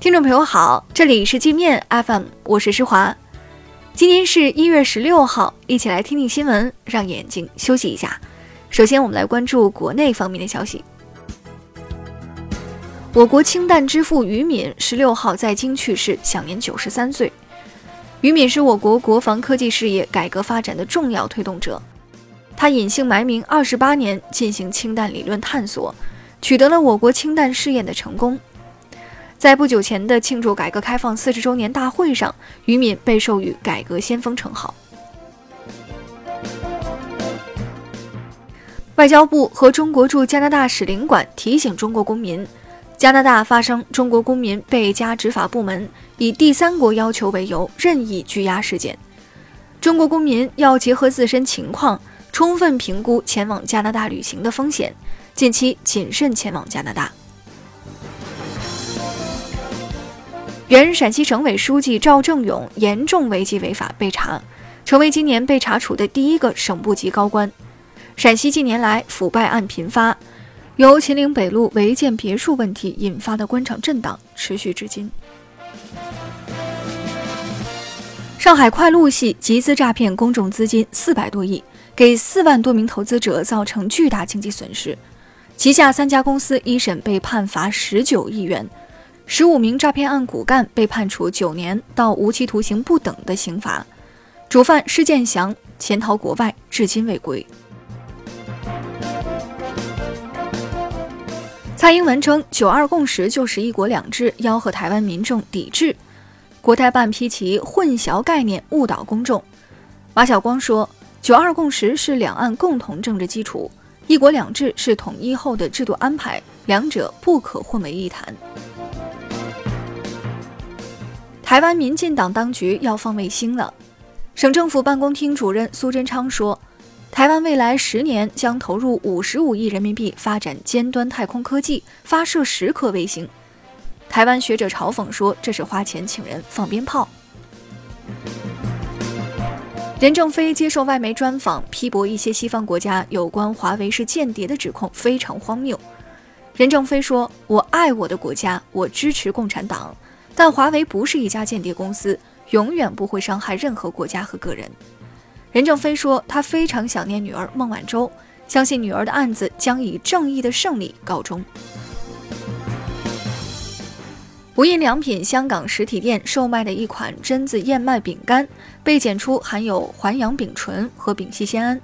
听众朋友好，这里是界面 FM，我是施华。今天是一月十六号，一起来听听新闻，让眼睛休息一下。首先，我们来关注国内方面的消息。我国氢弹之父于敏十六号在京去世，享年九十三岁。于敏是我国国防科技事业改革发展的重要推动者，他隐姓埋名二十八年，进行氢弹理论探索，取得了我国氢弹试验的成功。在不久前的庆祝改革开放四十周年大会上，于敏被授予“改革先锋”称号。外交部和中国驻加拿大使领馆提醒中国公民，加拿大发生中国公民被加执法部门以第三国要求为由任意拘押事件，中国公民要结合自身情况，充分评估前往加拿大旅行的风险，近期谨慎前往加拿大。原陕西省委书记赵正永严重违纪违法被查，成为今年被查处的第一个省部级高官。陕西近年来腐败案频发，由秦岭北路违建别墅问题引发的官场震荡持续至今。上海快路系集资诈骗公众资金四百多亿，给四万多名投资者造成巨大经济损失，旗下三家公司一审被判罚十九亿元。十五名诈骗案骨干被判处九年到无期徒刑不等的刑罚，主犯施建祥潜逃国外，至今未归。蔡英文称“九二共识”就是“一国两制”，吆喝台湾民众抵制。国台办批其混淆概念，误导公众。马晓光说：“九二共识是两岸共同政治基础，一国两制是统一后的制度安排，两者不可混为一谈。”台湾民进党当局要放卫星了。省政府办公厅主任苏贞昌说，台湾未来十年将投入五十五亿人民币发展尖端太空科技，发射十颗卫星。台湾学者嘲讽说，这是花钱请人放鞭炮。任正非接受外媒专访，批驳一些西方国家有关华为是间谍的指控非常荒谬。任正非说：“我爱我的国家，我支持共产党。”但华为不是一家间谍公司，永远不会伤害任何国家和个人。任正非说，他非常想念女儿孟晚舟，相信女儿的案子将以正义的胜利告终。无印良品香港实体店售卖的一款榛子燕麦饼干被检出含有环氧丙醇和丙烯酰胺，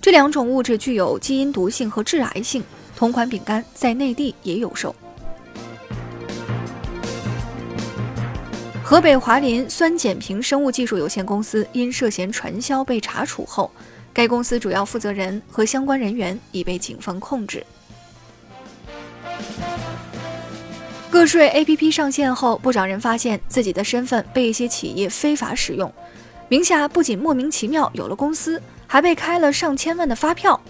这两种物质具有基因毒性和致癌性。同款饼干在内地也有售。河北华林酸碱平生物技术有限公司因涉嫌传销被查处后，该公司主要负责人和相关人员已被警方控制。个税 APP 上线后，不少人发现自己的身份被一些企业非法使用，名下不仅莫名其妙有了公司，还被开了上千万的发票。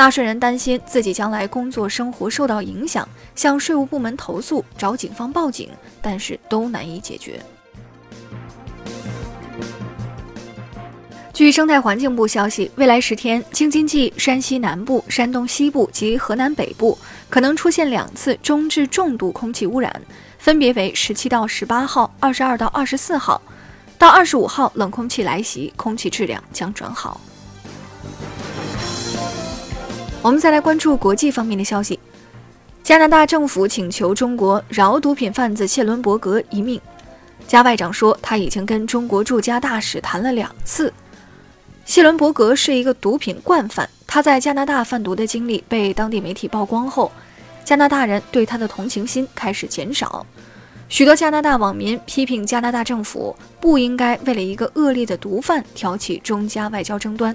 纳税人担心自己将来工作生活受到影响，向税务部门投诉，找警方报警，但是都难以解决。据生态环境部消息，未来十天，京津冀、山西南部、山东西部及河南北部可能出现两次中至重度空气污染，分别为十七到十八号、二十二到二十四号。到二十五号，冷空气来袭，空气质量将转好。我们再来关注国际方面的消息。加拿大政府请求中国饶毒品贩子谢伦伯格一命。加外长说，他已经跟中国驻加大使谈了两次。谢伦伯格是一个毒品惯犯，他在加拿大贩毒的经历被当地媒体曝光后，加拿大人对他的同情心开始减少。许多加拿大网民批评加拿大政府不应该为了一个恶劣的毒贩挑起中加外交争端。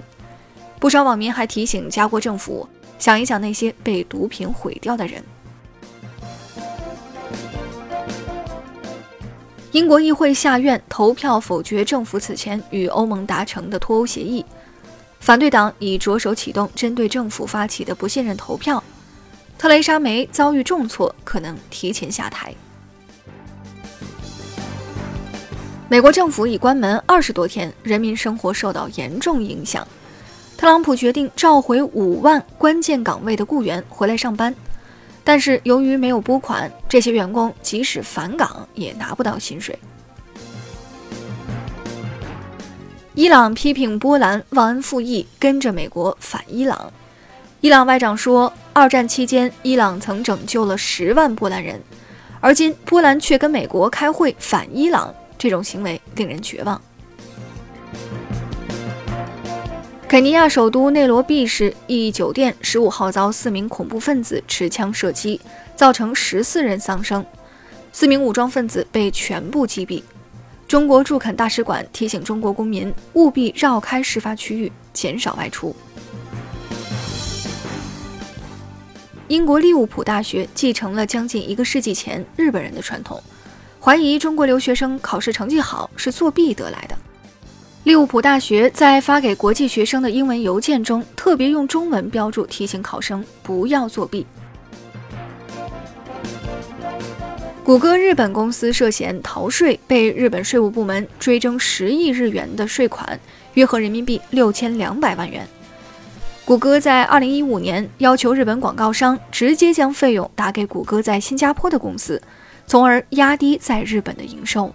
不少网民还提醒加国政府。想一想那些被毒品毁掉的人。英国议会下院投票否决政府此前与欧盟达成的脱欧协议，反对党已着手启动针对政府发起的不信任投票。特蕾莎梅遭遇重挫，可能提前下台。美国政府已关门二十多天，人民生活受到严重影响。特朗普决定召回五万关键岗位的雇员回来上班。但是由于没有拨款，这些员工即使返岗也拿不到薪水。伊朗批评波兰忘恩负义，跟着美国反伊朗。伊朗外长说，二战期间伊朗曾拯救了十万波兰人，而今波兰却跟美国开会反伊朗，这种行为令人绝望。肯尼亚首都内罗毕市一酒店十五号遭四名恐怖分子持枪射击，造成十四人丧生，四名武装分子被全部击毙。中国驻肯大使馆提醒中国公民务必绕开事发区域，减少外出。英国利物浦大学继承了将近一个世纪前日本人的传统，怀疑中国留学生考试成绩好是作弊得来的。利物浦大学在发给国际学生的英文邮件中，特别用中文标注提醒考生不要作弊。谷歌日本公司涉嫌逃税，被日本税务部门追征十亿日元的税款，约合人民币六千两百万元。谷歌在二零一五年要求日本广告商直接将费用打给谷歌在新加坡的公司，从而压低在日本的营收。